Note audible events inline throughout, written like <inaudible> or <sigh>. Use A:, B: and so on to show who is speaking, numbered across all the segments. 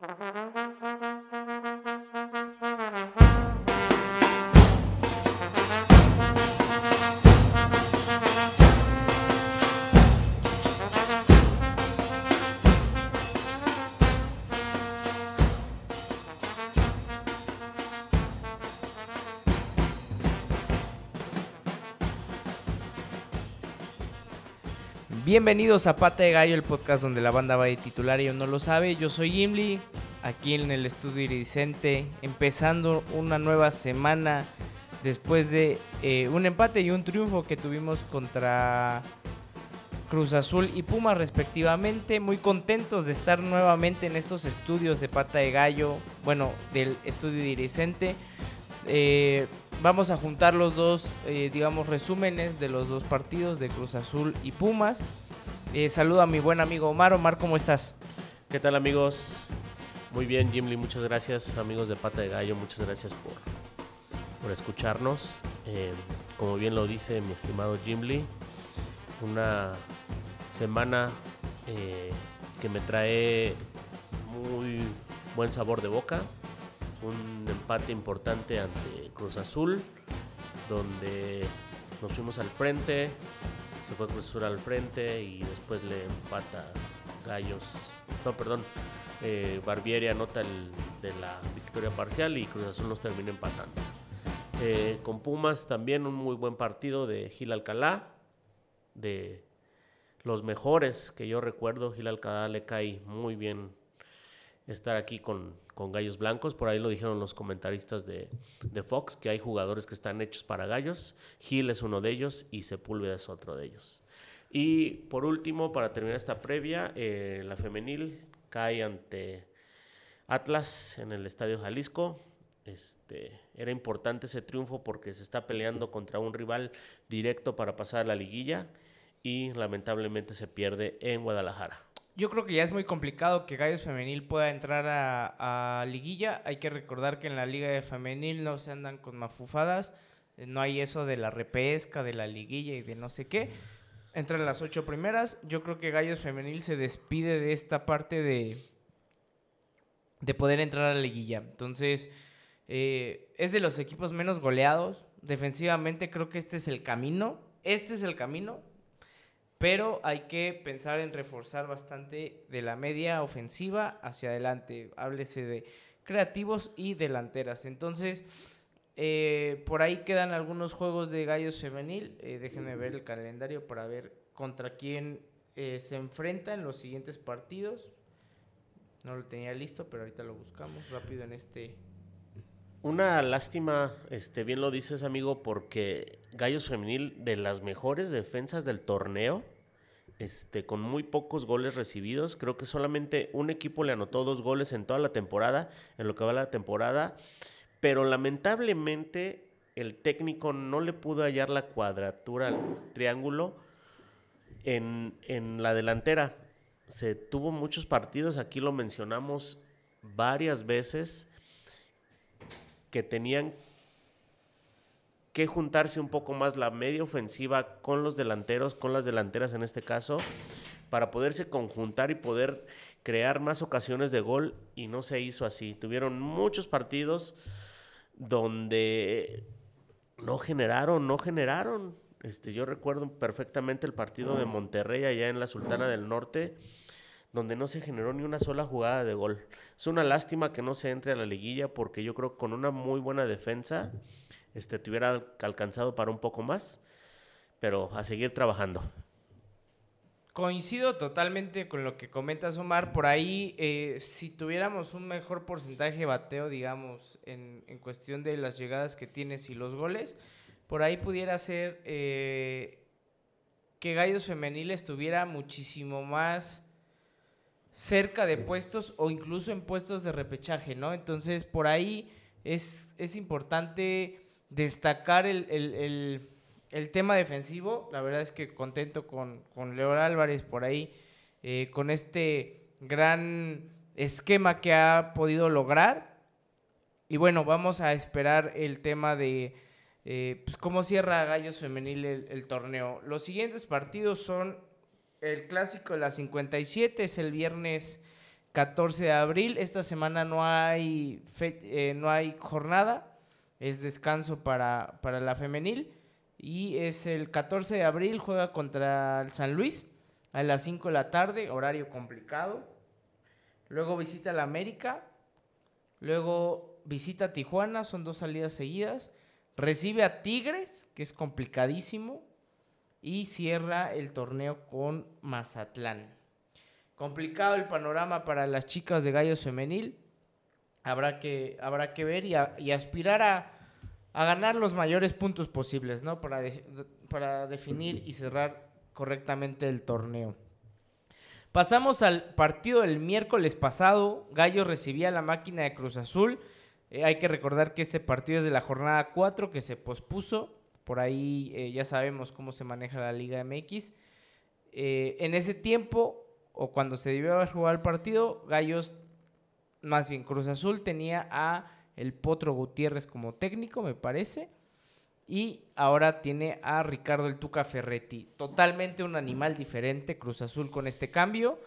A: Mm-hmm. Bienvenidos a Pata de Gallo, el podcast donde la banda va de titular y no lo sabe. Yo soy Gimli, aquí en el estudio iridiscente, empezando una nueva semana después de eh, un empate y un triunfo que tuvimos contra Cruz Azul y Puma respectivamente. Muy contentos de estar nuevamente en estos estudios de Pata de Gallo, bueno, del estudio iridiscente. Eh, vamos a juntar los dos, eh, digamos, resúmenes de los dos partidos de Cruz Azul y Pumas. Eh, saludo a mi buen amigo Omar. Omar, ¿cómo estás?
B: ¿Qué tal amigos? Muy bien, Jim Lee, muchas gracias. Amigos de Pata de Gallo, muchas gracias por, por escucharnos. Eh, como bien lo dice mi estimado Jim Lee, una semana eh, que me trae muy buen sabor de boca. Un empate importante ante Cruz Azul, donde nos fuimos al frente, se fue Cruz Azul al frente y después le empata Gallos. No, perdón. Eh, Barbieri anota el de la victoria parcial y Cruz Azul nos termina empatando. Eh, con Pumas también un muy buen partido de Gil Alcalá, de los mejores que yo recuerdo. Gil Alcalá le cae muy bien estar aquí con, con Gallos Blancos. Por ahí lo dijeron los comentaristas de, de, Fox, que hay jugadores que están hechos para Gallos. Gil es uno de ellos y Sepúlveda es otro de ellos. Y por último, para terminar esta previa, eh, la femenil cae ante Atlas en el Estadio Jalisco. Este, era importante ese triunfo porque se está peleando contra un rival directo para pasar a la liguilla y lamentablemente se pierde en Guadalajara
A: yo creo que ya es muy complicado que Gallos Femenil pueda entrar a, liguilla. Hay que recordar que en la liga de femenil no se andan con mafufadas. Eh, no hay eso de la repesca, de la liguilla y de no sé qué. Entran las ocho primeras. Yo creo que Gallos Femenil se despide de esta parte de, de poder entrar a la liguilla. Entonces, eh, es de los equipos menos goleados. Defensivamente creo que este es el camino. Este es el camino pero hay que pensar en reforzar bastante de la media ofensiva hacia adelante. Háblese de creativos y delanteras. Entonces, eh, por ahí quedan algunos juegos de Gallos Femenil. Eh, déjenme ver el calendario para ver contra quién eh, se enfrenta en los siguientes partidos. No lo tenía listo, pero ahorita lo buscamos rápido en este.
B: Una lástima, este, bien lo dices amigo, porque Gallos Femenil de las mejores defensas del torneo, este, con muy pocos goles recibidos. Creo que solamente un equipo le anotó dos goles en toda la temporada, en lo que va la temporada. Pero lamentablemente el técnico no le pudo hallar la cuadratura al triángulo en, en la delantera. Se tuvo muchos partidos, aquí lo mencionamos varias veces, que tenían que juntarse un poco más la media ofensiva con los delanteros, con las delanteras en este caso, para poderse conjuntar y poder crear más ocasiones de gol y no se hizo así. Tuvieron muchos partidos donde no generaron, no generaron. Este, yo recuerdo perfectamente el partido de Monterrey allá en la Sultana del Norte, donde no se generó ni una sola jugada de gol. Es una lástima que no se entre a la liguilla porque yo creo que con una muy buena defensa este, te hubiera alcanzado para un poco más, pero a seguir trabajando.
A: Coincido totalmente con lo que comentas, Omar. Por ahí, eh, si tuviéramos un mejor porcentaje de bateo, digamos, en, cuestión de las llegadas que tienes y los goles, por ahí pudiera ser eh, que Gallos Femenil estuviera muchísimo más cerca de puestos o incluso en puestos de repechaje, ¿no? Entonces, por ahí es, es importante destacar el, tema defensivo. La verdad es que contento con, con Leo Álvarez por ahí, eh, con este gran esquema que ha podido lograr. Y bueno, vamos a esperar el tema de eh, pues, cómo cierra Gallos Femenil el, torneo. Los siguientes partidos son el clásico de la 57, es el viernes 14 de abril. Esta semana no hay, eh, no hay jornada, es descanso para, para la femenil. Y es el 14 de abril, juega contra el San Luis a las 5 de la tarde, horario complicado. Luego visita la América. Luego visita Tijuana, son dos salidas seguidas. Recibe a Tigres, que es complicadísimo. Y cierra el torneo con Mazatlán. Complicado el panorama para las chicas de Gallos Femenil. Habrá que, habrá que ver y, aspirar a, ganar los mayores puntos posibles, ¿no? Para, para definir y cerrar correctamente el torneo. Pasamos al partido del miércoles pasado. Gallos recibía la máquina de Cruz Azul. Eh, hay que recordar que este partido es de la jornada 4 que se pospuso. Por ahí eh, ya sabemos cómo se maneja la Liga MX. Eh, en ese tiempo, o cuando se debió haber jugado el partido, Gallos, más bien Cruz Azul, tenía a el Potro Gutiérrez como técnico, me parece. Y ahora tiene a Ricardo el Tuca Ferretti. Totalmente un animal diferente, Cruz Azul con este cambio.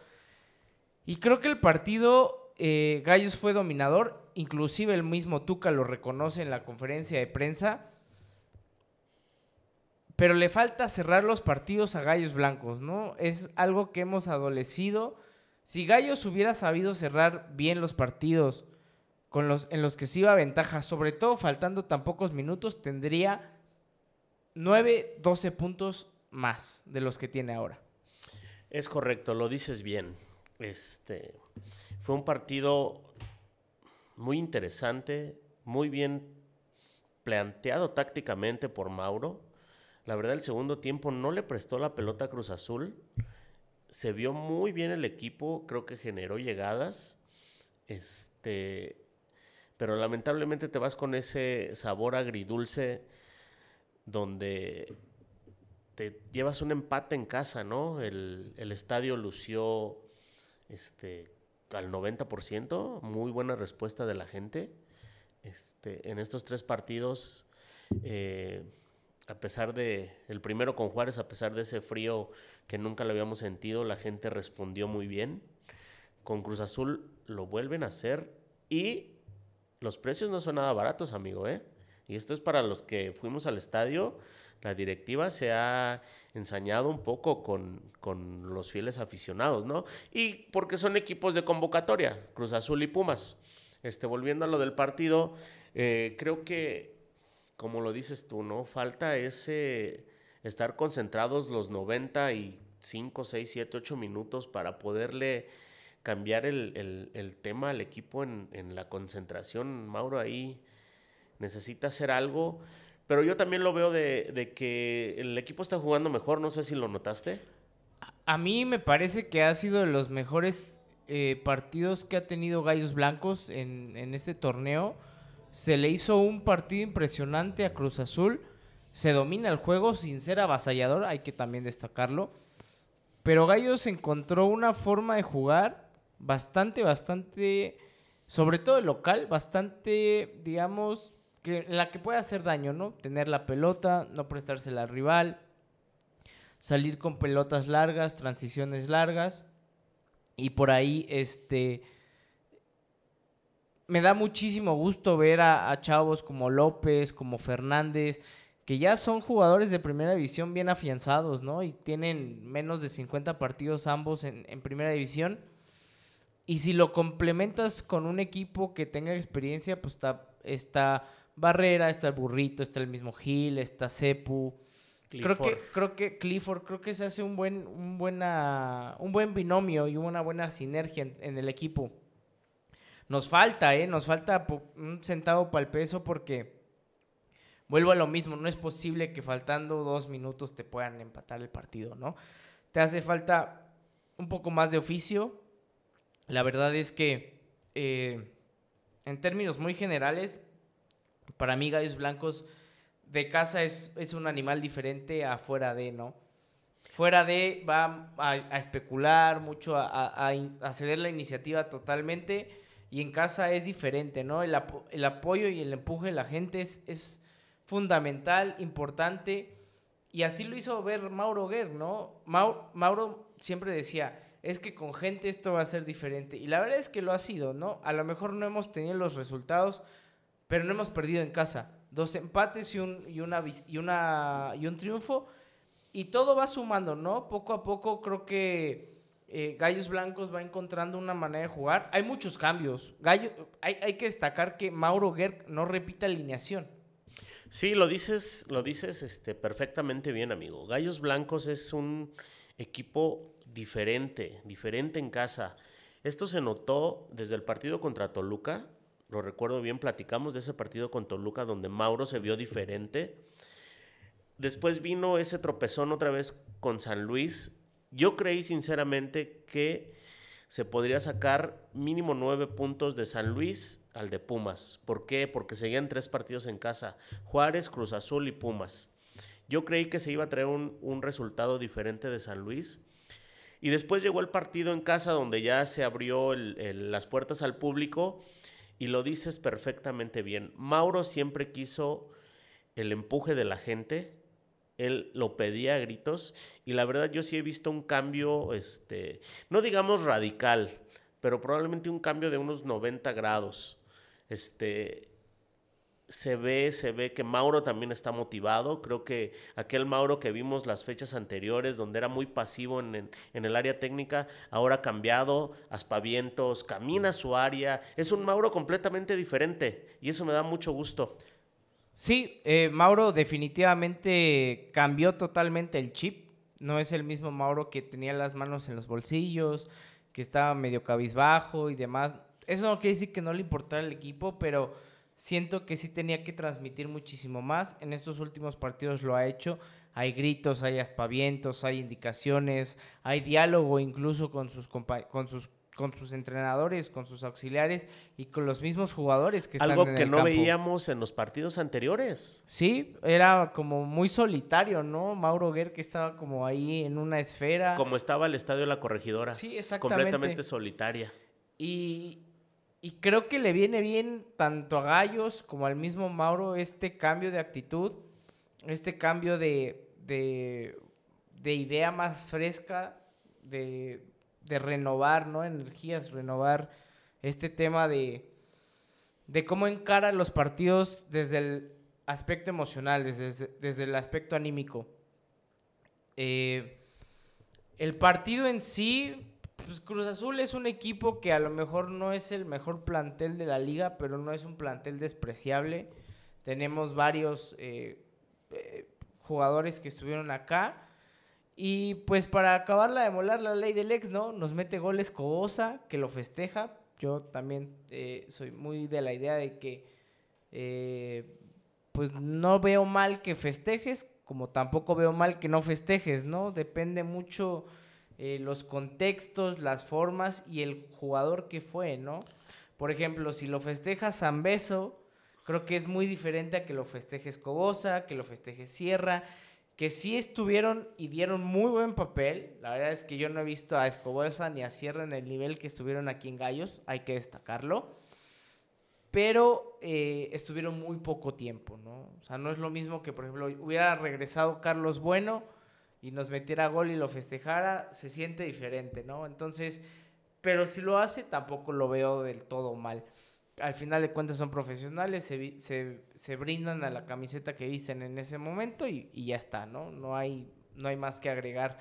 A: Y creo que el partido eh, Gallos fue dominador. Inclusive el mismo Tuca lo reconoce en la conferencia de prensa. Pero le falta cerrar los partidos a Gallos Blancos, ¿no? Es algo que hemos adolecido. Si Gallos hubiera sabido cerrar bien los partidos con los, en los que se iba a ventaja, sobre todo faltando tan pocos minutos, tendría 9, 12 puntos más de los que tiene ahora.
B: Es correcto, lo dices bien. Este fue un partido muy interesante, muy bien planteado tácticamente por Mauro. La verdad, el segundo tiempo no le prestó la pelota a Cruz Azul. Se vio muy bien el equipo, creo que generó llegadas. Este, pero lamentablemente te vas con ese sabor agridulce donde te llevas un empate en casa, ¿no? El, estadio lució este, al 90%, muy buena respuesta de la gente. Este, en estos tres partidos, eh, a pesar de, el primero con Juárez, a pesar de ese frío que nunca lo habíamos sentido, la gente respondió muy bien. Con Cruz Azul lo vuelven a hacer y los precios no son nada baratos, amigo, ¿eh? Y esto es para los que fuimos al estadio. La directiva se ha ensañado un poco con, los fieles aficionados, ¿no? Y porque son equipos de convocatoria, Cruz Azul y Pumas. Este, volviendo a lo del partido, eh, creo que, como lo dices tú, ¿no? Falta ese estar concentrados los 95, 6, 7, 8 minutos para poderle cambiar el, tema al equipo en, la concentración. Mauro ahí necesita hacer algo, pero yo también lo veo de, que el equipo está jugando mejor, no sé si lo notaste.
A: A mí me parece que ha sido de los mejores eh, partidos que ha tenido Gallos Blancos en, en este torneo. Se le hizo un partido impresionante a Cruz Azul. Se domina el juego sin ser avasallador, hay que también destacarlo. Pero Gallos encontró una forma de jugar bastante, bastante, sobre todo el local, bastante, digamos, que, la que puede hacer daño, ¿no? Tener la pelota, no prestársela al rival, salir con pelotas largas, transiciones largas. Y por ahí, este. Me da muchísimo gusto ver a, chavos como López, como Fernández, que ya son jugadores de primera división bien afianzados, ¿no? Y tienen menos de 50 partidos ambos en, en primera división y si lo complementas con un equipo que tenga experiencia, pues está, está Barrera, está el Burrito, está el mismo Gil, está Cepu. Creo que, creo que Clifford, creo que se hace un buen, un buena, un buen binomio y una buena sinergia en, el equipo. Nos falta, ¿eh? Nos falta un centavo para el peso porque vuelvo a lo mismo. No es posible que faltando dos minutos te puedan empatar el partido, ¿no? Te hace falta un poco más de oficio, la verdad es que, eh, en términos muy generales, para mí Gallos Blancos de casa es, un animal diferente a fuera de, ¿no? Fuera de va a, especular mucho, a, ceder la iniciativa totalmente y en casa es diferente, ¿no? El, apoyo y el empuje de la gente es, fundamental, importante y así lo hizo ver Mauro Guerr, ¿no? Mauro siempre decía, es que con gente esto va a ser diferente. Y la verdad es que lo ha sido, ¿no? A lo mejor no hemos tenido los resultados, pero no hemos perdido en casa. Dos empates y un triunfo. Y todo va sumando, ¿no? Poco a poco creo que eh, Gallos Blancos va encontrando una manera de jugar. Hay muchos cambios. Gallo, hay, hay que destacar que Mauro Gerg no repite alineación.
B: Sí, lo dices, lo dices este, perfectamente bien, amigo. Gallos Blancos es un equipo diferente, diferente en casa. Esto se notó desde el partido contra Toluca. Lo recuerdo bien, platicamos de ese partido con Toluca donde Mauro se vio diferente. Después vino ese tropezón otra vez con San Luis. Yo creí sinceramente que se podría sacar mínimo nueve puntos de San Luis al de Pumas. ¿Por qué? Porque seguían tres partidos en casa, Juárez, Cruz Azul y Pumas. Yo creí que se iba a traer un, resultado diferente de San Luis. Y después llegó el partido en casa donde ya se abrió las puertas al público y lo dices perfectamente bien. Mauro siempre quiso el empuje de la gente, él lo pedía a gritos y la verdad yo sí he visto un cambio, este, no digamos radical, pero probablemente un cambio de unos 90 grados. Este, se ve, se ve que Mauro también está motivado. Creo que aquel Mauro que vimos las fechas anteriores, donde era muy pasivo en, en, el área técnica, ahora ha cambiado, aspavientos, camina su área. Es un Mauro completamente diferente y eso me da mucho gusto.
A: Sí, eh, Mauro definitivamente cambió totalmente el chip. No es el mismo Mauro que tenía las manos en los bolsillos, que estaba medio cabizbajo y demás. Eso no quiere decir que no le importara el equipo, pero siento que sí tenía que transmitir muchísimo más. En estos últimos partidos lo ha hecho. Hay gritos, hay aspavientos, hay indicaciones, hay diálogo incluso con sus, con sus con sus entrenadores, con sus auxiliares y con los mismos jugadores que
B: Algo
A: están
B: en que no veíamos en los partidos anteriores.
A: Sí, era como muy solitario, ¿no? Mauro Guer que estaba como ahí en una esfera.
B: Como estaba el estadio de la corregidora. Sí, exactamente. Completamente solitaria.
A: Y, y creo que le viene bien tanto a Gallos como al mismo Mauro este cambio de actitud, este cambio de, de, de idea más fresca, de, de renovar, ¿no? Energías, renovar este tema de, de cómo encara los partidos desde el aspecto emocional, desde, desde el aspecto anímico. Eh, el partido en sí, pues Cruz Azul es un equipo que a lo mejor no es el mejor plantel de la liga, pero no es un plantel despreciable. Tenemos varios eh, eh, jugadores que estuvieron acá y pues para acabarla de molar la ley del ex, ¿no? Nos mete goles Cobosa, que lo festeja. Yo también eh, soy muy de la idea de que eh, pues no veo mal que festejes, como tampoco veo mal que no festejes, ¿no? Depende mucho eh, los contextos, las formas y el jugador que fue, ¿no? Por ejemplo, si lo festejas Zambeso, creo que es muy diferente a que lo festejes Cobosa, que lo festejes Sierra que sí estuvieron y dieron muy buen papel. La verdad es que yo no he visto a Escobosa ni a Sierra en el nivel que estuvieron aquí en Gallos, hay que destacarlo. Pero eh, estuvieron muy poco tiempo, ¿no? O sea, no es lo mismo que, por ejemplo, hubiera regresado Carlos Bueno y nos metiera gol y lo festejara, se siente diferente, ¿no? Entonces, pero si lo hace, tampoco lo veo del todo mal al final de cuentas son profesionales, se, brindan a la camiseta que visten en ese momento y, ya está, ¿no? No hay, no hay más que agregar.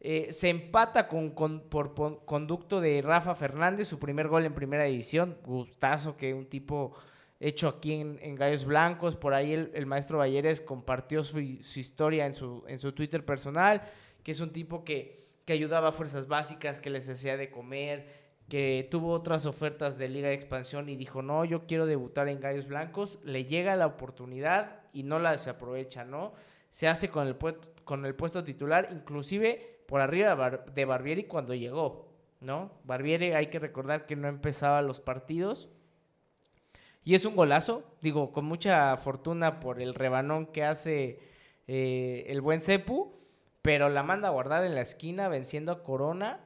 A: Eh, se empata con, por, conducto de Rafa Fernández, su primer gol en primera división. Gustazo que un tipo hecho aquí en, Gallos Blancos. Por ahí el, maestro Valleres compartió su, historia en su, en su Twitter personal, que es un tipo que, que ayudaba a fuerzas básicas, que les hacía de comer, que tuvo otras ofertas de Liga de Expansión y dijo, no, yo quiero debutar en Gallos Blancos, le llega la oportunidad y no la se aprovecha, ¿no? Se hace con el, con el puesto titular, inclusive por arriba de Barbieri cuando llegó, ¿no? Barbieri hay que recordar que no empezaba los partidos. Y es un golazo, digo, con mucha fortuna por el rebanón que hace eh, el buen Cepu, pero la manda a guardar en la esquina venciendo a Corona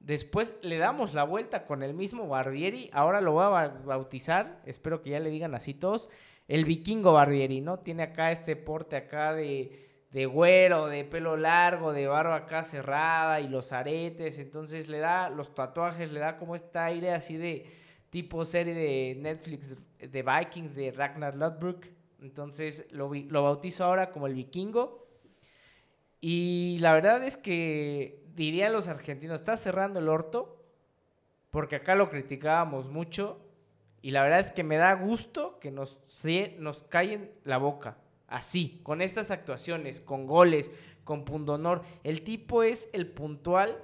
A: Después le damos la vuelta con el mismo Barbieri. Ahora lo voy a bautizar. Espero que ya le digan así todos. El vikingo Barbieri, ¿no? Tiene acá este porte acá de, de güero, de pelo largo, de barba acá cerrada y los aretes, entonces le da los tatuajes, le da como este aire así de tipo serie de Netflix de Vikings de Ragnar Lodbrok. Entonces lo, lo bautizo ahora como el vikingo. Y la verdad es que dirían los argentinos, está cerrando el orto, porque acá lo criticábamos mucho. Y la verdad es que me da gusto que nos, nos callen la boca. Así, con estas actuaciones, con goles, con pundonor. El tipo es el puntual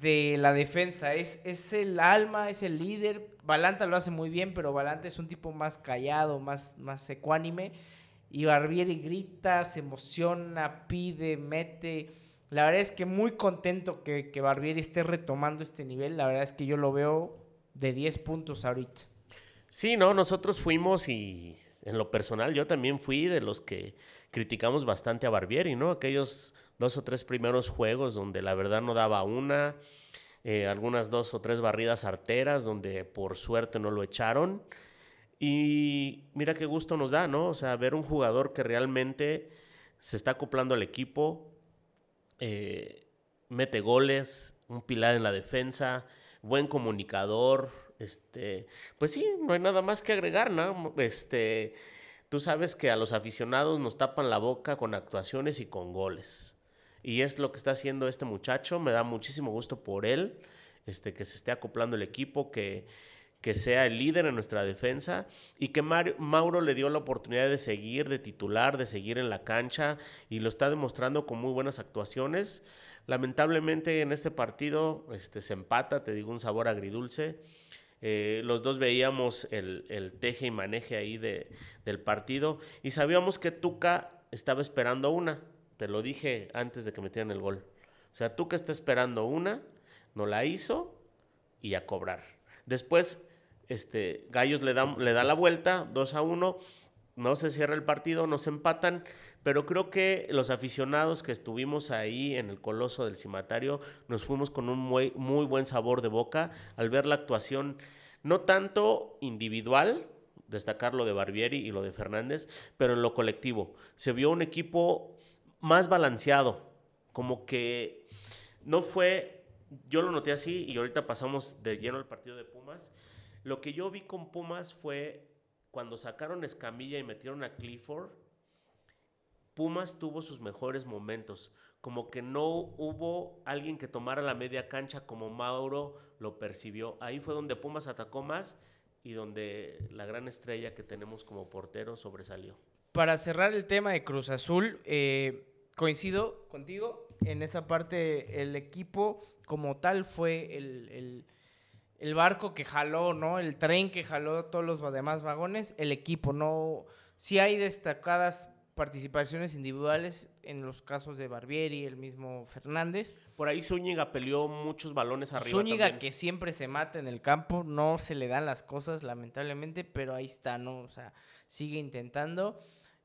A: de la defensa. Es, es el alma, es el líder. Balanta lo hace muy bien, pero Balanta es un tipo más callado, más, más ecuánime. Y Barbieri grita, se emociona, pide, mete. La verdad es que muy contento que, que Barbieri esté retomando este nivel. La verdad es que yo lo veo de 10 puntos ahorita.
B: Sí, no, nosotros fuimos y en lo personal yo también fui de los que criticamos bastante a Barbieri, ¿no? Aquellos dos o tres primeros juegos donde la verdad no daba una, eh, algunas dos o tres barridas arteras donde por suerte no lo echaron. Y mira qué gusto nos da, ¿no? O sea, ver un jugador que realmente se está acoplando al equipo, eh, mete goles, un pilar en la defensa, buen comunicador, este, pues sí, no hay nada más que agregar, ¿no? Este, tú sabes que a los aficionados nos tapan la boca con actuaciones y con goles. Y es lo que está haciendo este muchacho. Me da muchísimo gusto por él, este, que se esté acoplando el equipo, que, que sea el líder en nuestra defensa y que Mauro le dio la oportunidad de seguir, de titular, de seguir en la cancha y lo está demostrando con muy buenas actuaciones. Lamentablemente en este partido este, se empata, te digo, un sabor agridulce. Eh, los dos veíamos el, el, teje y maneje ahí de, del partido y sabíamos que Tuca estaba esperando una. Te lo dije antes de que metieran el gol. O sea, Tuca está esperando una, no la hizo y a cobrar. Después, este, Gallos le da, le da la vuelta, 2 a 1, no se cierra el partido, nos empatan, pero creo que los aficionados que estuvimos ahí en el Coloso del Cimatario nos fuimos con un muy, muy buen sabor de boca al ver la actuación, no tanto individual, destacar lo de Barbieri y lo de Fernández, pero en lo colectivo. Se vio un equipo más balanceado, como que no fue, yo lo noté así y ahorita pasamos de lleno al partido de Pumas. Lo que yo vi con Pumas fue cuando sacaron Escamilla y metieron a Clifford, Pumas tuvo sus mejores momentos, como que no hubo alguien que tomara la media cancha como Mauro lo percibió. Ahí fue donde Pumas atacó más y donde la gran estrella que tenemos como portero sobresalió.
A: Para cerrar el tema de Cruz Azul, eh, coincido contigo. En esa parte, el equipo como tal fue el, barco que jaló, ¿no? El tren que jaló todos los demás vagones. El equipo, ¿no? Sí hay destacadas participaciones individuales en los casos de Barbieri, el mismo Fernández.
B: Por ahí Zúñiga peleó muchos balones arriba.
A: Zúñiga que siempre se mata en el campo, no se le dan las cosas lamentablemente, pero ahí está, ¿no? O sea, sigue intentando.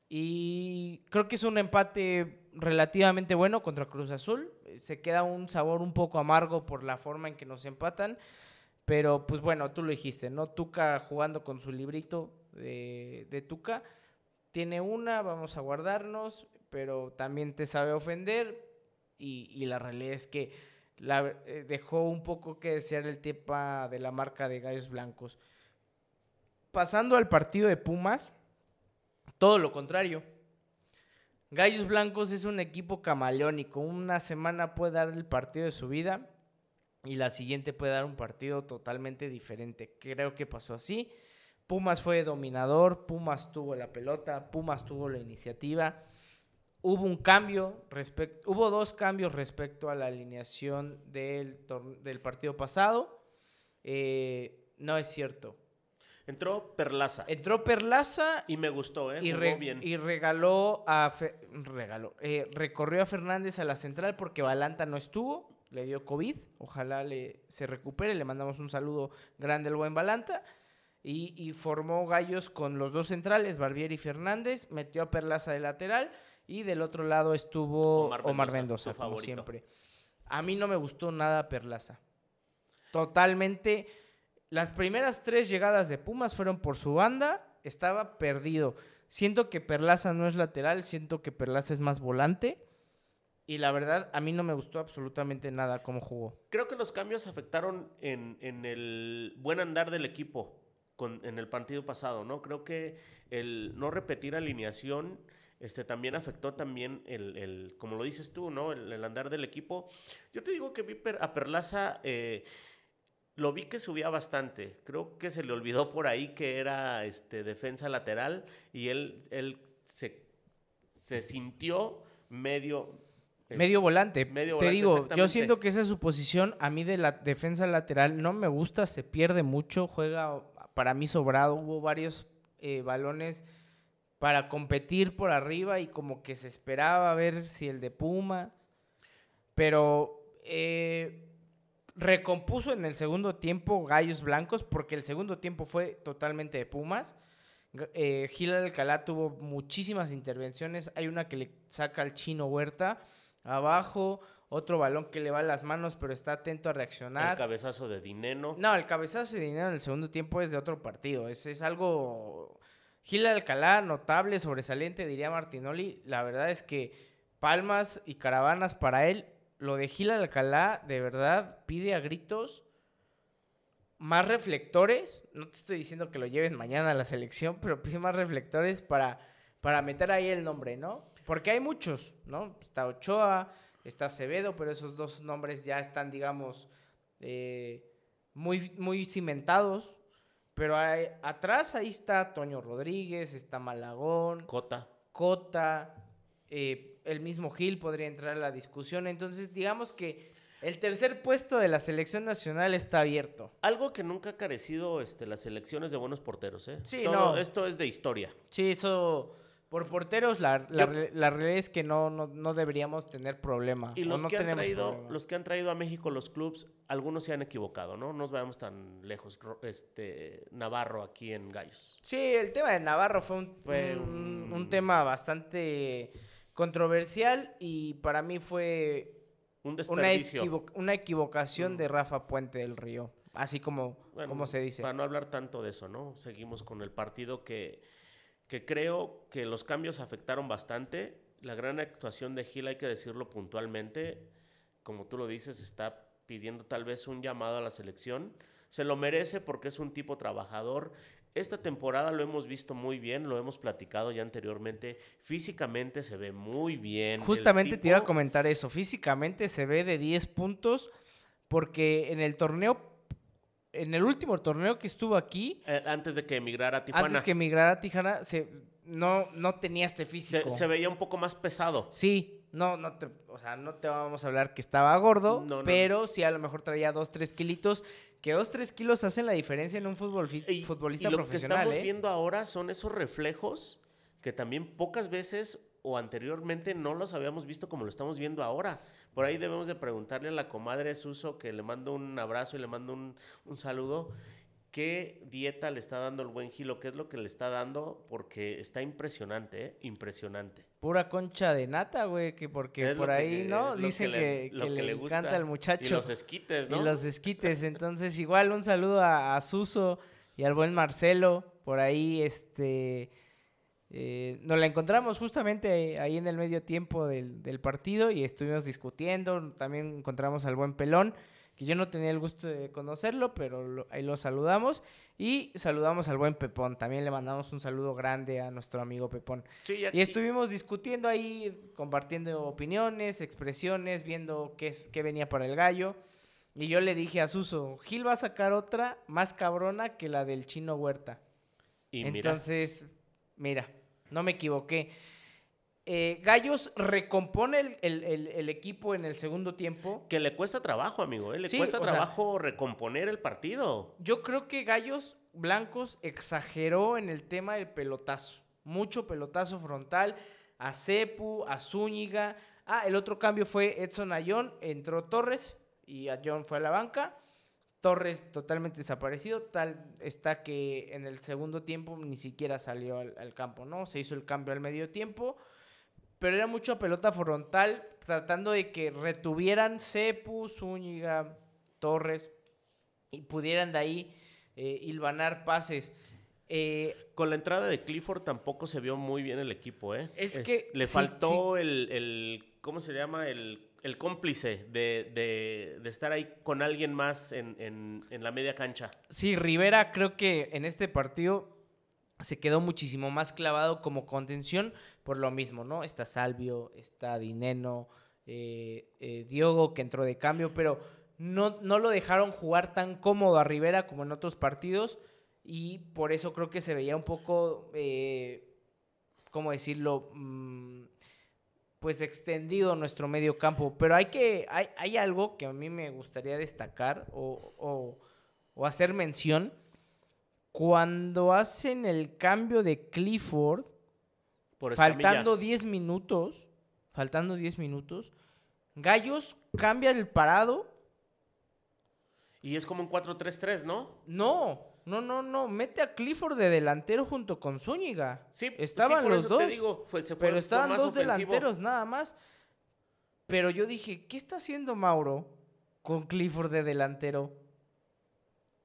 A: Y creo que es un empate relativamente bueno contra Cruz Azul. Se queda un sabor un poco amargo por la forma en que nos empatan. Pero pues bueno, tú lo dijiste, ¿no? Tuca jugando con su librito de, Tuca. Tiene una, vamos a guardarnos, pero también te sabe ofender. Y, la realidad es que eh, dejó un poco que desear el tema de la marca de Gallos Blancos. Pasando al partido de Pumas todo lo contrario. Gallos Blancos es un equipo camaleónico. Una semana puede dar el partido de su vida y la siguiente puede dar un partido totalmente diferente. Creo que pasó así. Pumas fue dominador, Pumas tuvo la pelota, Pumas tuvo la iniciativa. Hubo un cambio, hubo dos cambios respecto a la alineación del, del partido pasado. Eh, no es cierto.
B: Entró Perlaza.
A: Entró Perlaza.
B: Y me gustó, ¿eh?
A: Y, bien. y regaló a. regaló. Eh, recorrió a Fernández a la central porque Balanta no estuvo. Le dio COVID. Ojalá le, se recupere. Le mandamos un saludo grande al buen Balanta. Y, formó gallos con los dos centrales, Barbieri y Fernández. Metió a Perlaza de lateral. Y del otro lado estuvo Omar Mendoza, como siempre. A mí no me gustó nada Perlaza. Totalmente las primeras tres llegadas de Pumas fueron por su banda, estaba perdido. Siento que Perlaza no es lateral, siento que Perlaza es más volante. Y la verdad, a mí no me gustó absolutamente nada cómo jugó.
B: Creo que los cambios afectaron en, en el buen andar del equipo con, en el partido pasado, ¿no? Creo que el no repetir alineación este, también afectó también el, el como lo dices tú, ¿no? El, andar del equipo. Yo te digo que vi a Perlaza, eh, lo vi que subía bastante. Creo que se le olvidó por ahí que era este, defensa lateral y él, él se, se sintió medio
A: medio volante. Te digo, yo siento que esa es su posición. A mí de la defensa lateral no me gusta, se pierde mucho, juega para mí sobrado. Hubo varios eh, balones para competir por arriba y como que se esperaba ver si el de Pumas. Pero eh, recompuso en el segundo tiempo Gallos Blancos porque el segundo tiempo fue totalmente de Pumas. Eh, Gil Alcalá tuvo muchísimas intervenciones. Hay una que le saca al chino Huerta abajo, otro balón que le va a las manos, pero está atento a reaccionar.
B: El cabezazo de Dineno.
A: No, el cabezazo de Dineno en el segundo tiempo es de otro partido. Es, es algo. Gil Alcalá, notable, sobresaliente, diría Martinoli. La verdad es que palmas y caravanas para él. Lo de Gil Alcalá, de verdad, pide a gritos más reflectores. No te estoy diciendo que lo lleven mañana a la selección, pero pide más reflectores para, para meter ahí el nombre, ¿no? Porque hay muchos, ¿no? Está Ochoa, está Acevedo, pero esos dos nombres ya están, digamos, eh, muy, muy cimentados. Pero atrás ahí está Toño Rodríguez, está Malagón.
B: Cota.
A: Cota. Eh, el mismo Gil podría entrar a la discusión. Entonces, digamos que el tercer puesto de la selección nacional está abierto.
B: Algo que nunca ha carecido este, las selecciones de buenos porteros, ¿eh?
A: Sí, no.
B: Esto es de historia.
A: Sí, eso por porteros, la, la, realidad es que no, no, deberíamos tener problema.
B: Y los, que han traído, los que han traído a México los clubs, algunos se han equivocado, ¿no? No nos vayamos tan lejos. Este, Navarro aquí en Gallos.
A: Sí, el tema de Navarro fue un, fue un, tema bastante controversial y para mí fue
B: un desperdicio.
A: Una, equivocación de Rafa Puente del Río, así como, como se dice.
B: Para no hablar tanto de eso, ¿no? Seguimos con el partido que que creo que los cambios afectaron bastante. La gran actuación de Gil, hay que decirlo puntualmente, como tú lo dices, está pidiendo tal vez un llamado a la selección. Se lo merece porque es un tipo trabajador. Esta temporada lo hemos visto muy bien, lo hemos platicado ya anteriormente. Físicamente se ve muy bien.
A: Justamente te iba a comentar eso. Físicamente se ve de 10 puntos porque en el torneo en el último torneo que estuvo aquí.
B: Eh, antes de que emigrara a Tijuana.
A: Antes que emigrara a Tijuana, se, no, no tenía este físico.
B: Se, veía un poco más pesado.
A: Sí, no, no te, o sea, no te vamos a hablar que estaba gordo, pero sí a lo mejor traía dos, tres kilitos. Que dos, tres kilos hacen la diferencia en un fútbol, futbolista
B: y lo
A: que
B: estamos
A: ¿eh?
B: viendo ahora son esos reflejos que también pocas veces o anteriormente no los habíamos visto como lo estamos viendo ahora. Por ahí debemos de preguntarle a la comadre Suso, que le mando un abrazo y le mando un, saludo, qué dieta le está dando el buen Gilo, qué es lo que le está dando, porque está impresionante, ¿eh? impresionante.
A: Pura concha de nata, güey, que porque por ahí, ¿no? Dicen que, le, encanta al muchacho. Y
B: los esquites, ¿no?
A: Y los esquites, entonces igual un saludo a, a Suso y al buen Marcelo, por ahí, este eh, nos la encontramos justamente ahí en el medio tiempo del, partido y estuvimos discutiendo. También encontramos al buen Pelón, que yo no tenía el gusto de conocerlo, pero ahí lo saludamos. Y saludamos al buen Pepón. También le mandamos un saludo grande a nuestro amigo Pepón. y estuvimos discutiendo ahí, compartiendo opiniones, expresiones, viendo qué, qué venía para el gallo. Y yo le dije a Suso, Gil va a sacar otra más cabrona que la del chino Huerta. Y Entonces, mira no me equivoqué. Eh, Gallos recompone el, equipo en el segundo tiempo.
B: Que le cuesta trabajo, amigo. ¿eh? Le cuesta trabajo recomponer el partido.
A: Yo creo que Gallos Blancos exageró en el tema del pelotazo. Mucho pelotazo frontal a Cepu, a Zúñiga. Ah, el otro cambio fue Edson Ayón. Entró Torres y a John fue a la banca. Torres totalmente desaparecido, tal está que en el segundo tiempo ni siquiera salió al, campo, ¿no? Se hizo el cambio al medio tiempo, pero era mucho pelota frontal, tratando de que retuvieran Cepu, Zúñiga, Torres y pudieran de ahí eh, hilvanar pases. Eh,
B: Con la entrada de Clifford tampoco se vio muy bien el equipo, ¿eh?
A: Es que
B: Le
A: sí,
B: faltó El, el- ¿Cómo se llama? El, el cómplice de, de- estar ahí con alguien más en, en- en la media cancha.
A: Sí, Rivera creo que en este partido se quedó muchísimo más clavado como contención por lo mismo, ¿no? Está Salvio, está Dineno, eh, eh, Diogo que entró de cambio, pero no, no lo dejaron jugar tan cómodo a Rivera como en otros partidos y por eso creo que se veía un poco, eh, ¿cómo decirlo? Mm, pues extendido nuestro medio campo. Pero hay que, hay, hay algo que a mí me gustaría destacar o, o- o hacer mención. Cuando hacen el cambio de Clifford,
B: Por
A: faltando 10 minutos, faltando 10 minutos, Gallos cambia el parado.
B: Y es como un 4-3-3, ¿no?
A: No, no, no, no, mete a Clifford de delantero junto con Zúñiga.
B: Sí,
A: Estaban
B: sí, por
A: los
B: eso te
A: dos,
B: digo, fue- se fue-
A: Pero estaban dos
B: ofensivo.
A: delanteros nada más. Pero yo dije, ¿qué está haciendo Mauro con Clifford de delantero?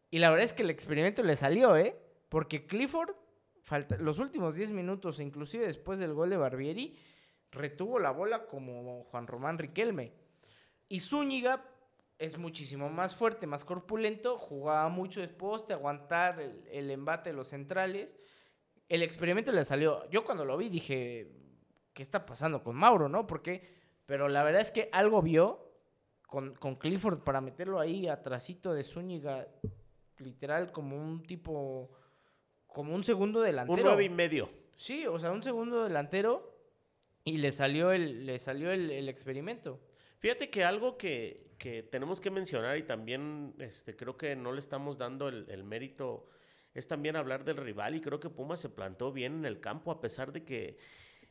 A: Y la verdad es que el experimento le salió, ¿eh? Porque Clifford, falta, los últimos 10 minutos, inclusive después del gol de Barbieri, retuvo la bola como Juan Román Riquelme. Y Zúñiga es muchísimo más fuerte, más corpulento, jugaba mucho de poste, aguantar el, el embate de los centrales. El experimento le salió. Yo cuando lo vi dije, ¿qué está pasando con Mauro, no? Porque, pero la verdad es que algo vio con, con Clifford para meterlo ahí atrasito de Zúñiga, literal como un tipo, como un segundo
B: Un
A: delantero.
B: 9 y medio.
A: Sí, o sea, un segundo delantero y le salió el, le salió el, el experimento.
B: Fíjate que algo que, que tenemos que mencionar y también este, creo que no le estamos dando el, el mérito es también hablar del rival y creo que Pumas se plantó bien en el campo a pesar de que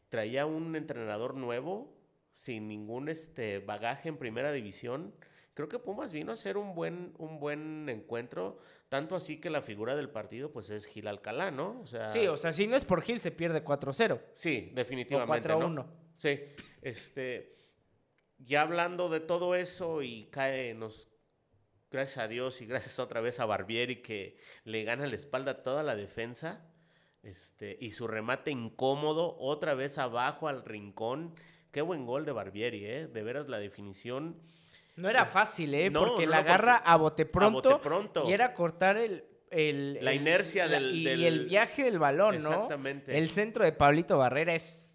B: traía un entrenador nuevo sin ningún este, bagaje en primera división. Creo que Pumas vino a ser un buen, un buen encuentro, tanto así que la figura del partido pues es Gil Alcalá, ¿no? O sea,
A: Sí, o sea, si no es por Gil se pierde 4-0
B: sí, definitivamente. ¿no?
A: 4-1.
B: Sí, este, ya hablando de todo eso y cae, nos, gracias a Dios y gracias otra vez a Barbieri que le gana la espalda a toda la defensa, este, y su remate incómodo, otra vez abajo al rincón. Qué buen gol de Barbieri, ¿eh? De veras la definición.
A: No era fácil, ¿eh?
B: No,
A: porque
B: no,
A: la agarra
B: porque-
A: a bote pronto.
B: bote pronto.
A: Y era cortar el. el-
B: La
A: el-
B: inercia
A: la-
B: del-
A: y,
B: del-
A: y el viaje del balón, ¿no?
B: Exactamente.
A: El centro de Pablito Barrera es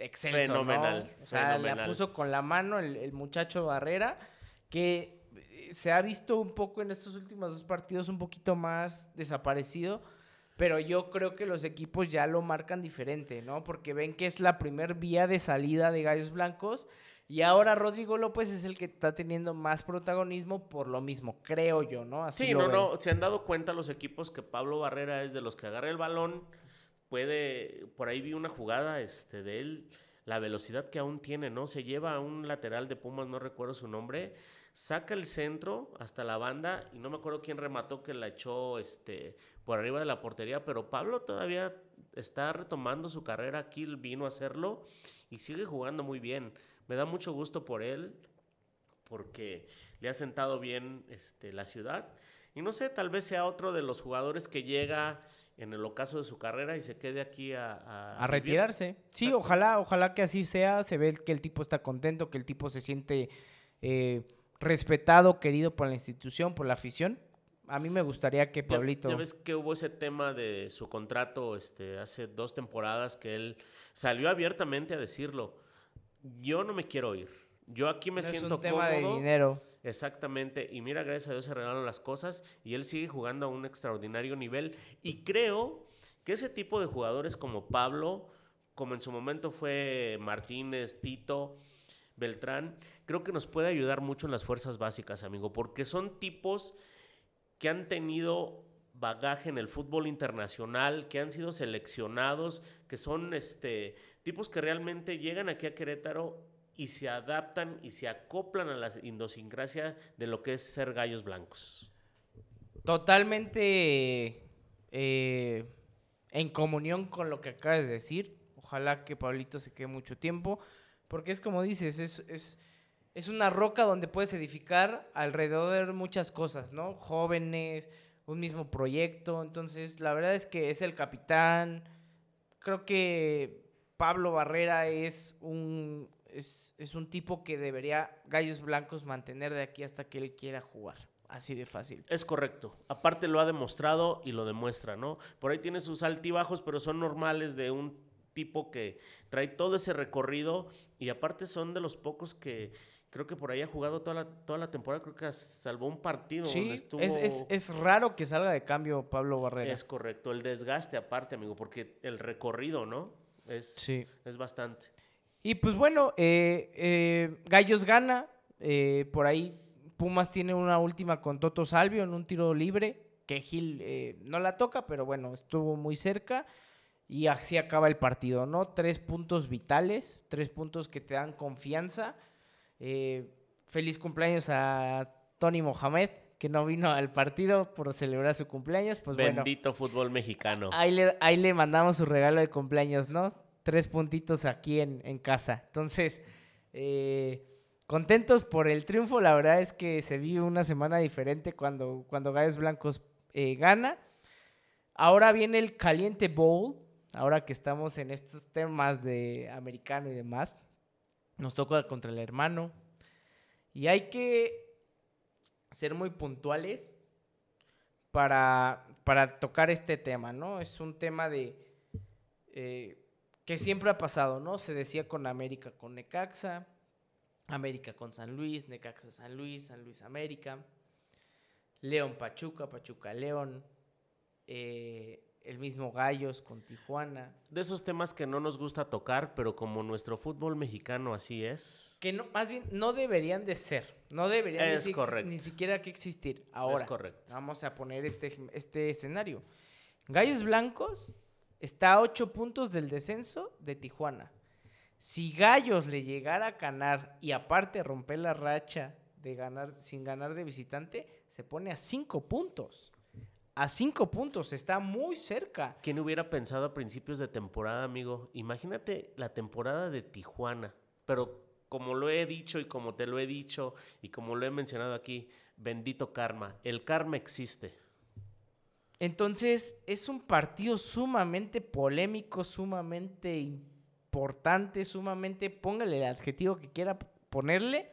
A: excelso, ¿no?
B: Fenomenal,
A: O sea, la
B: fenomenal.
A: puso con la mano el, el muchacho Barrera, que eh, se ha visto un poco en estos últimos dos partidos un poquito más desaparecido. Pero yo creo que los equipos ya lo marcan diferente, ¿no? Porque ven que es la primer vía de salida de Gallos Blancos. Y ahora Rodrigo López es el que está teniendo más protagonismo por lo mismo, creo yo, ¿no? Así
B: Sí, no,
A: veo.
B: no, se han dado cuenta los equipos que Pablo Barrera es de los que agarra el balón, puede, por ahí vi una jugada este, de él, la velocidad que aún tiene, ¿no? Se lleva a un lateral de Pumas, no recuerdo su nombre, saca el centro hasta la banda y no me acuerdo quién remató que la echó este, por arriba de la portería, pero Pablo todavía está retomando su carrera, aquí vino a hacerlo y sigue jugando muy bien. Me da mucho gusto por él porque le ha sentado bien este, la ciudad. Y no sé, tal vez sea otro de los jugadores que llega en el ocaso de su carrera y se quede aquí a, a,
A: a retirarse. Sí,
B: Exacto.
A: ojalá, ojalá que así sea. Se ve que el tipo está contento, que el tipo se siente eh, respetado, querido por la institución, por la afición. A mí me gustaría que
B: Ya-
A: Pablito.
B: Ya, ves que hubo ese tema de su contrato este, hace dos temporadas que él salió abiertamente a decirlo. Yo no me quiero ir. Yo aquí me
A: no es
B: siento
A: un tema de
B: cómodo.
A: dinero.
B: Exactamente. Y mira, gracias a Dios se arreglaron las cosas y él sigue jugando a un extraordinario nivel. Y creo que ese tipo de jugadores como Pablo, como en su momento fue Martínez, Tito, Beltrán, creo que nos puede ayudar mucho en las fuerzas básicas, amigo, porque son tipos que han tenido bagaje en el fútbol internacional, que han sido seleccionados, que son este tipos que realmente llegan aquí a Querétaro y se adaptan y se acoplan a la idiosincrasia de lo que es ser gallos blancos.
A: Totalmente eh, en comunión con lo que acabas de decir. Ojalá que Pablito se quede mucho tiempo. Porque es como dices, es, es, es una roca donde puedes edificar alrededor de muchas cosas, ¿no? Jóvenes, un mismo proyecto. Entonces, la verdad es que es el capitán. Creo que Pablo Barrera es un, es, es un tipo que debería Gallos Blancos mantener de aquí hasta que él quiera jugar. Así de fácil.
B: Es correcto. Aparte lo ha demostrado y lo demuestra, ¿no? Por ahí tiene sus altibajos, pero son normales de un tipo que trae todo ese recorrido y aparte son de los pocos que creo que por ahí ha jugado toda la, toda la temporada, creo que salvó un partido.
A: Sí,
B: donde estuvo...
A: es, es, es raro que salga de cambio Pablo Barrera.
B: Es correcto, el desgaste aparte, amigo, porque el recorrido, ¿no? Es,
A: Sí.
B: es bastante.
A: Y pues bueno, eh, eh, Gallos gana. eh, por ahí Pumas tiene una última con Toto Salvio en un tiro libre. Que Gil eh, no la toca, pero bueno, estuvo muy cerca. Y así acaba el partido, ¿no? Tres puntos vitales, tres puntos que te dan confianza. Eh, feliz cumpleaños a Tony Mohamed, que no vino al partido por celebrar su cumpleaños. Pues bueno,
B: Bendito fútbol mexicano.
A: Ahí le, ahí le mandamos su regalo de cumpleaños, ¿no? Tres puntitos aquí en, en casa. Entonces, eh, contentos por el triunfo. La verdad es que se vive una semana diferente cuando, cuando Blancos eh, gana. Ahora viene el Caliente Bowl. Ahora que estamos en estos temas de americano y demás. Nos toca contra el hermano. Y hay que ser muy puntuales para, para tocar este tema, ¿no? Es un tema de eh, que siempre ha pasado, ¿no? Se decía con América, con Necaxa, América con San Luis, Necaxa San Luis, San Luis América, León Pachuca, Pachuca León, eh, el mismo Gallos con Tijuana.
B: De esos temas que no nos gusta tocar, pero como nuestro fútbol mexicano así es.
A: Que no, más bien no deberían de ser, no deberían
B: Es
A: si-
B: correcto.
A: ni siquiera que existir. Ahora,
B: Es correcto.
A: vamos a poner este, este escenario. Gallos Blancos está a 8 puntos del descenso de Tijuana. Si Gallos le llegara a ganar y aparte romper la racha de ganar sin ganar de visitante, se pone a 5 puntos. A 5 puntos, está muy cerca.
B: ¿Quién hubiera pensado a principios de temporada, amigo? Imagínate la temporada de Tijuana, pero como lo he dicho y como te lo he dicho y como lo he mencionado aquí, bendito karma. El karma existe.
A: Entonces, es un partido sumamente polémico, sumamente importante, sumamente, póngale el adjetivo que quiera ponerle.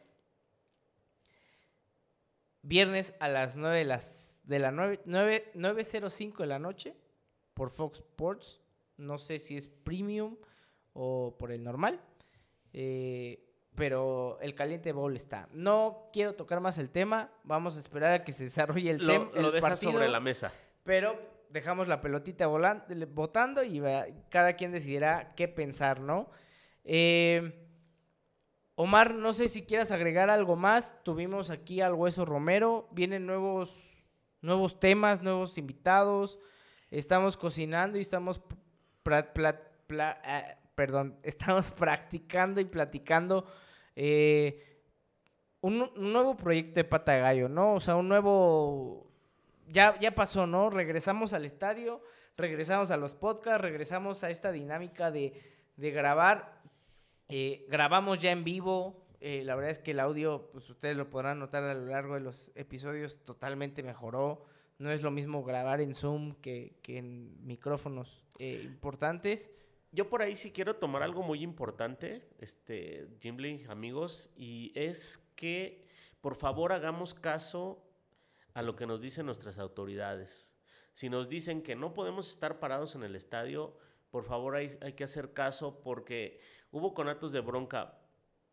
A: Viernes a las 9 de, las, de la 9, 9 9.05 de la noche por Fox Sports. No sé si es premium o por el normal. Eh, pero el caliente bowl está. No quiero tocar más el tema. Vamos a esperar a que se desarrolle el
B: Lo,
A: tema.
B: lo dejas sobre la mesa.
A: Pero dejamos la pelotita volan- votando y cada quien decidirá qué pensar, ¿no? Eh, Omar, no sé si quieras agregar algo más. Tuvimos aquí al Hueso Romero. Vienen nuevos, nuevos temas, nuevos invitados. Estamos cocinando y estamos ah, perdón, <laughs> estamos practicando y platicando eh, un, un nuevo proyecto de pata gallo, ¿no? O sea, un nuevo ya, ya pasó, ¿no? Regresamos al estadio, regresamos a los podcasts, regresamos a esta dinámica de, de grabar. Eh, grabamos ya en vivo. eh, la verdad es que el audio, pues ustedes lo podrán notar a lo largo de los episodios, totalmente mejoró. No es lo mismo grabar en Zoom que, que en micrófonos eh, importantes.
B: Yo por ahí sí quiero tomar algo muy importante, este, amigos, y es que por favor hagamos caso a lo que nos dicen nuestras autoridades. Si nos dicen que no podemos estar parados en el estadio, por favor hay, hay que hacer caso porque hubo conatos de bronca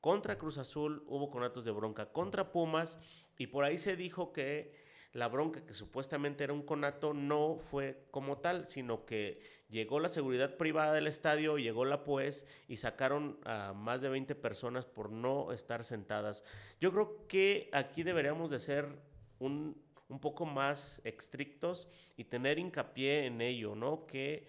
B: contra Cruz Azul, hubo conatos de bronca contra Pumas y por ahí se dijo que la bronca que supuestamente era un conato no fue como tal, sino que llegó la seguridad privada del estadio, llegó la pues y sacaron a más de 20 personas por no estar sentadas. Yo creo que aquí deberíamos de ser un, un poco más estrictos y tener hincapié en ello, ¿no? Que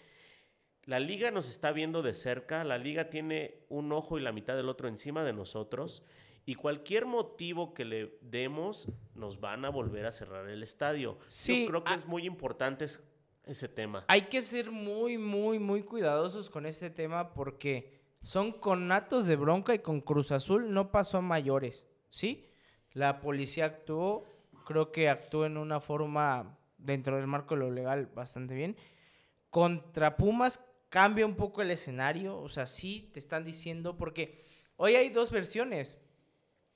B: la liga nos está viendo de cerca, la liga tiene un ojo y la mitad del otro encima de nosotros y cualquier motivo que le demos nos van a volver a cerrar el estadio.
A: Sí,
B: Yo creo que es muy importante es- ese tema.
A: Hay que ser muy, muy, muy cuidadosos con este tema porque son conatos de bronca y con Cruz Azul no pasó a mayores, ¿sí? La policía actuó, creo que actuó en una forma dentro del marco de lo legal bastante bien. Contra Pumas cambia un poco el escenario, o sea, sí te están diciendo, porque hoy hay dos versiones.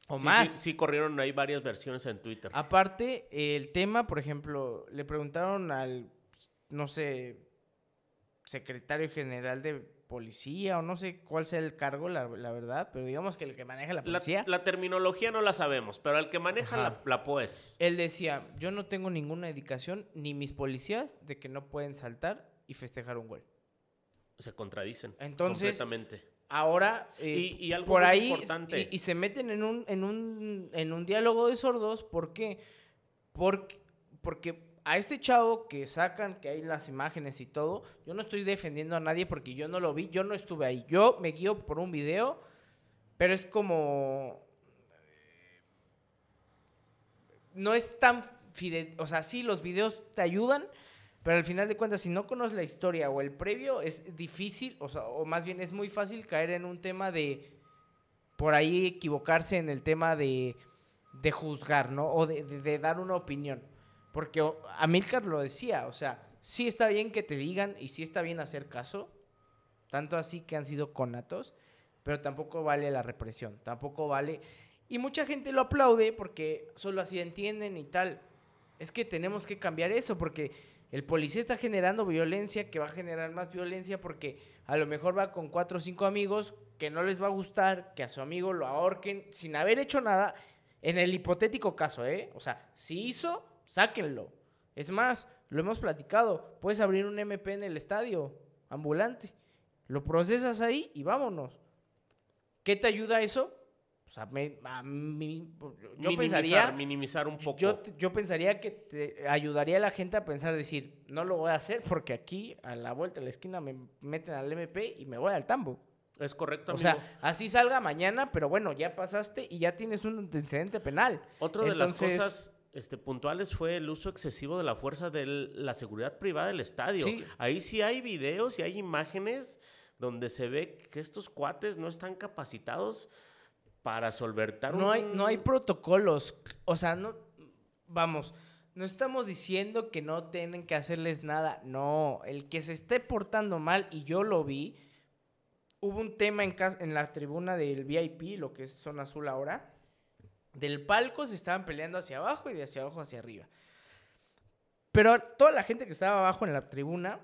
A: O
B: Sí,
A: más.
B: Sí, sí, corrieron ahí varias versiones en Twitter.
A: Aparte, el tema, por ejemplo, le preguntaron al, no sé, secretario general de policía o no sé cuál sea el cargo, la, la verdad, pero digamos que el que maneja la policía.
B: la terminología no la sabemos, pero el que maneja la, la POES.
A: Él decía, yo no tengo ninguna indicación, ni mis policías, de que no pueden saltar y festejar un gol.
B: Se contradicen.
A: Entonces,
B: completamente.
A: Ahora, eh,
B: Y- y algo
A: por ahí,
B: importante.
A: y, y se meten en un, en, un, en un diálogo de sordos, ¿por qué? Porque, porque a este chavo que sacan, que hay las imágenes y todo, yo no estoy defendiendo a nadie porque yo no lo vi, yo no estuve ahí. Yo me guío por un video, pero es como... No es tan fide... O sea, sí, los videos te ayudan, pero al final de cuentas, si no conoces la historia o el previo, es difícil, o, sea, o más bien es muy fácil caer en un tema de, por ahí equivocarse en el tema de, de juzgar, ¿no? O de- de dar una opinión. Porque Amílcar lo decía, o sea, sí está bien que te digan y sí está bien hacer caso, tanto así que han sido conatos, pero tampoco vale la represión, tampoco vale... Y mucha gente lo aplaude porque solo así entienden y tal. Es que tenemos que cambiar eso porque el policía está generando violencia que va a generar más violencia porque a lo mejor va con cuatro o cinco amigos que no les va a gustar que a su amigo lo ahorquen sin haber hecho nada. En el hipotético caso, ¿eh? O sea, si hizo, sáquenlo. Es más, lo hemos platicado. Puedes abrir un MP en el estadio, ambulante. Lo procesas ahí y vámonos. ¿Qué te ayuda eso? O sea, me- a mí- yo
B: minimizar,
A: pensaría...
B: minimizar un poco.
A: Yo, yo pensaría que te ayudaría a la gente a pensar, decir, no lo voy a hacer porque aquí a la vuelta de la esquina me meten al MP y me voy al tambo.
B: es correcto,
A: O sea, así salga mañana, pero bueno, ya pasaste y ya tienes un antecedente penal.
B: Otra de las cosas este, puntuales fue el uso excesivo de la fuerza de la seguridad privada del estadio.
A: Sí.
B: Ahí sí hay videos y hay imágenes donde se ve que estos cuates no están capacitados para solventar
A: No hay,
B: un-
A: no hay protocolos. O sea, no. Vamos, no estamos diciendo que no tienen que hacerles nada. No, el que se esté portando mal, y yo lo vi, hubo un tema en, en la tribuna del VIP, lo que es zona azul ahora. Del palco se estaban peleando hacia abajo y de hacia abajo hacia arriba. Pero toda la gente que estaba abajo en la tribuna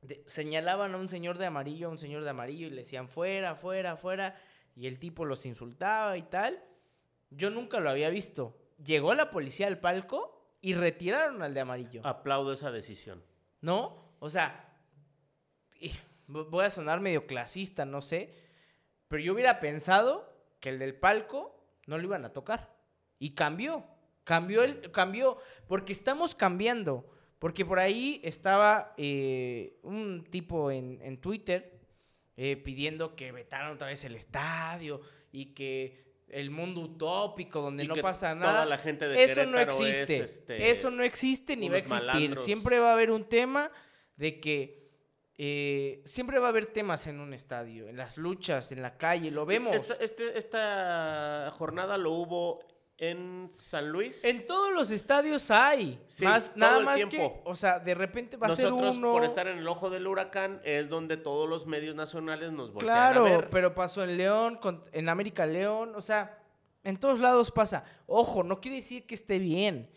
A: de- señalaban a un señor de amarillo, a un señor de amarillo y le decían fuera, fuera, fuera. Y el tipo los insultaba y tal. Yo nunca lo había visto. Llegó la policía al palco y retiraron al de amarillo.
B: Aplaudo esa decisión.
A: ¿No? O sea, voy a sonar medio clasista, no sé. Pero yo hubiera pensado que el del palco no lo iban a tocar. Y cambió. Cambió el. Cambió. Porque estamos cambiando. Porque por ahí estaba eh, un tipo en, en Twitter eh, pidiendo que vetaran otra vez el estadio y que el mundo utópico donde
B: Y
A: no pasa
B: toda
A: nada.
B: la gente de
A: Eso no
B: es,
A: existe.
B: este,
A: Eso no existe ni va a existir.
B: malandros.
A: Siempre va a haber un tema de que eh, siempre va a haber temas en un estadio, en las luchas, en la calle, lo vemos.
B: Esta, este- esta jornada lo hubo en San Luis.
A: En todos los estadios hay.
B: Sí,
A: más,
B: todo
A: nada
B: el
A: más
B: tiempo.
A: que, o sea, de repente va a
B: Nosotros,
A: ser uno.
B: por estar en el ojo del huracán, es donde todos los medios nacionales nos voltean
A: Claro,
B: a ver.
A: pero pasó en León, en América León, o sea, en todos lados pasa. Ojo, no quiere decir que esté bien,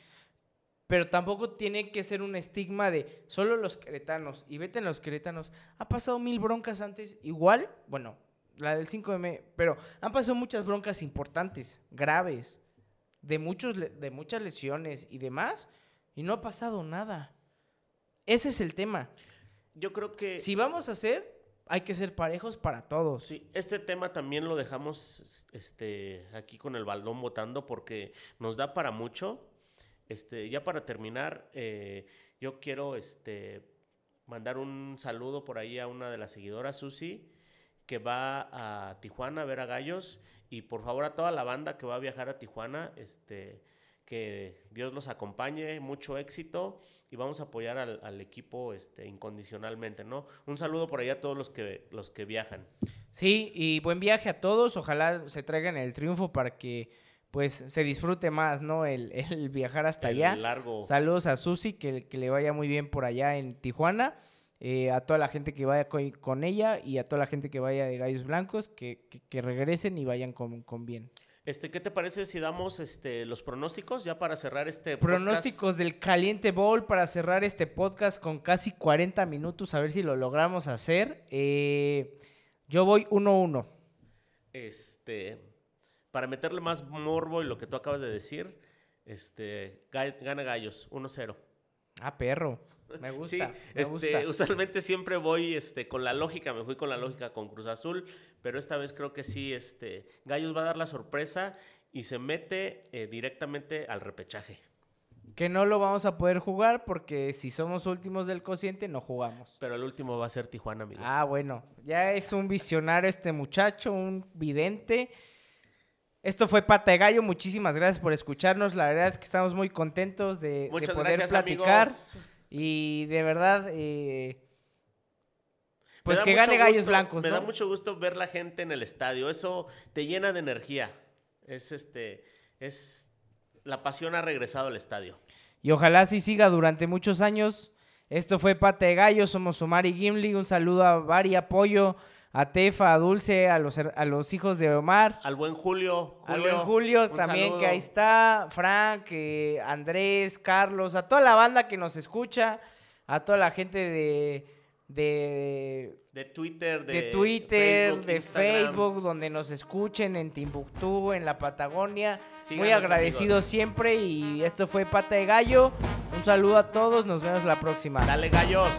A: pero tampoco tiene que ser un estigma de solo los queretanos. Y vete en los queretanos. Ha pasado mil broncas antes, igual, bueno, la del 5M, pero han pasado muchas broncas importantes, graves, de, muchos, de muchas lesiones y demás, y no ha pasado nada. Ese es el tema.
B: Yo creo que
A: Si vamos a hacer, hay que ser parejos para todos.
B: sí, este tema también lo dejamos este, aquí con el baldón votando porque nos da para mucho. Este, ya para terminar, eh, yo quiero este, mandar un saludo por ahí a una de las seguidoras, Susi, que va a Tijuana a ver a Gallos. Y por favor a toda la banda que va a viajar a Tijuana, este, que Dios los acompañe, mucho éxito y vamos a apoyar al, equipo este, incondicionalmente, ¿no? Un saludo por ahí a todos los que, los que viajan.
A: Sí, y buen viaje a todos. Ojalá se traigan el triunfo para que pues se disfrute más, ¿no? El, <laughs> el viajar hasta
B: El
A: allá.
B: largo.
A: Saludos a Susi, que, que le vaya muy bien por allá en Tijuana. eh, a toda la gente que vaya co- con, ella y a toda la gente que vaya de Gallos Blancos, que, que- que regresen y vayan con, con bien.
B: Este, ¿qué te parece si damos este los pronósticos ya para cerrar este podcast?
A: Pronósticos del Caliente Bowl para cerrar este podcast con casi 40 minutos, a ver si lo logramos hacer. Eh, yo voy 1-1.
B: Este, para meterle más morbo y lo que tú acabas de decir, este, ga- gana Gallos 1-0.
A: Ah, perro. Me <laughs> gusta.
B: Sí,
A: me
B: este,
A: gusta.
B: usualmente siempre voy este, con la lógica, me fui con la lógica con Cruz Azul, pero esta vez creo que sí, este, Gallos va a dar la sorpresa y se mete eh, directamente al repechaje.
A: Que no lo vamos a poder jugar porque si somos últimos del cociente no jugamos.
B: Pero el último va a ser Tijuana, amigo.
A: Ah, bueno. Ya es un visionario este muchacho, un vidente. Esto fue Pata de Gallo. Muchísimas gracias por escucharnos. La verdad es que estamos muy contentos de, poder
B: gracias,
A: platicar.
B: amigos.
A: Y de verdad, eh, pues que gane Gallos
B: gusto-
A: Blancos,
B: Me
A: ¿no?
B: da mucho gusto ver la gente en el estadio. Eso te llena de energía. Es este, es la pasión ha regresado al estadio.
A: Y ojalá así siga durante muchos años. Esto fue Pata de Gallo. Somos Omar y Gimli. Un saludo a Bari, apoyo, a Tefa, a Dulce, a los, a los hijos de Omar.
B: Al buen Julio,
A: Al buen Julio también,
B: saludo.
A: que ahí está. Frank, eh, Andrés, Carlos, a toda la banda que nos escucha, a toda la gente de, de,
B: de Twitter, de,
A: de Twitter,
B: Facebook,
A: de
B: Instagram.
A: Facebook, donde nos escuchen, en Timbuktu, en la Patagonia. Muy agradecido
B: amigos.
A: siempre y esto fue Pata de Gallo. Un saludo a todos, nos vemos la próxima.
B: Dale gallos.